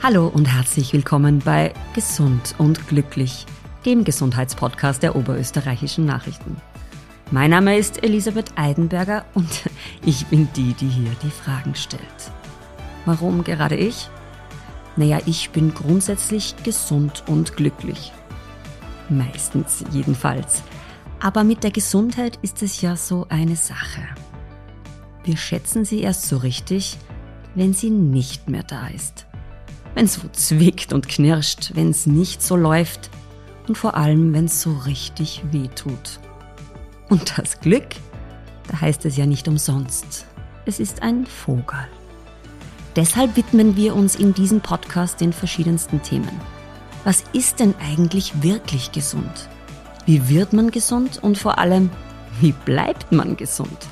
Hallo und herzlich willkommen bei Gesund und Glücklich, dem Gesundheitspodcast der Oberösterreichischen Nachrichten. Mein Name ist Elisabeth Eidenberger und ich bin die, die hier die Fragen stellt. Warum gerade ich? Naja, ich bin grundsätzlich gesund und glücklich. Meistens jedenfalls. Aber mit der Gesundheit ist es ja so eine Sache. Wir schätzen sie erst so richtig, wenn sie nicht mehr da ist wenn es so zwickt und knirscht, wenn es nicht so läuft und vor allem, wenn es so richtig weh tut. Und das Glück, da heißt es ja nicht umsonst. Es ist ein Vogel. Deshalb widmen wir uns in diesem Podcast den verschiedensten Themen. Was ist denn eigentlich wirklich gesund? Wie wird man gesund und vor allem, wie bleibt man gesund?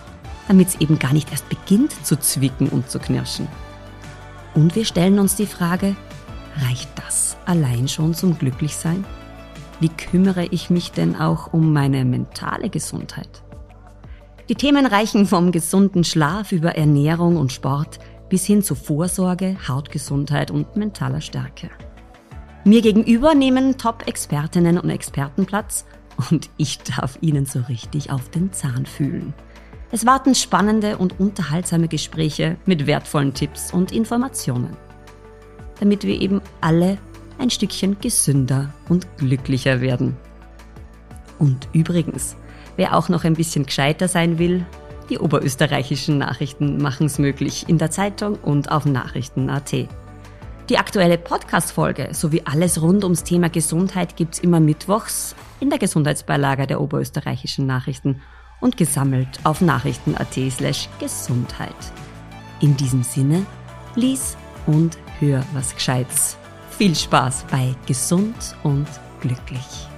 Damit es eben gar nicht erst beginnt zu zwicken und zu knirschen. Und wir stellen uns die Frage, reicht das allein schon zum Glücklichsein? Wie kümmere ich mich denn auch um meine mentale Gesundheit? Die Themen reichen vom gesunden Schlaf über Ernährung und Sport bis hin zu Vorsorge, Hautgesundheit und mentaler Stärke. Mir gegenüber nehmen Top-Expertinnen und Experten Platz und ich darf ihnen so richtig auf den Zahn fühlen. Es warten spannende und unterhaltsame Gespräche mit wertvollen Tipps und Informationen, damit wir eben alle ein Stückchen gesünder und glücklicher werden. Und übrigens, wer auch noch ein bisschen gescheiter sein will, die oberösterreichischen Nachrichten machen es möglich in der Zeitung und auf Nachrichten.at. Die aktuelle Podcast-Folge sowie alles rund ums Thema Gesundheit gibt's immer mittwochs in der Gesundheitsbeilage der oberösterreichischen Nachrichten und gesammelt auf nachrichten.at slash Gesundheit. In diesem Sinne, lies und hör was Gescheites. Viel Spaß bei Gesund und Glücklich.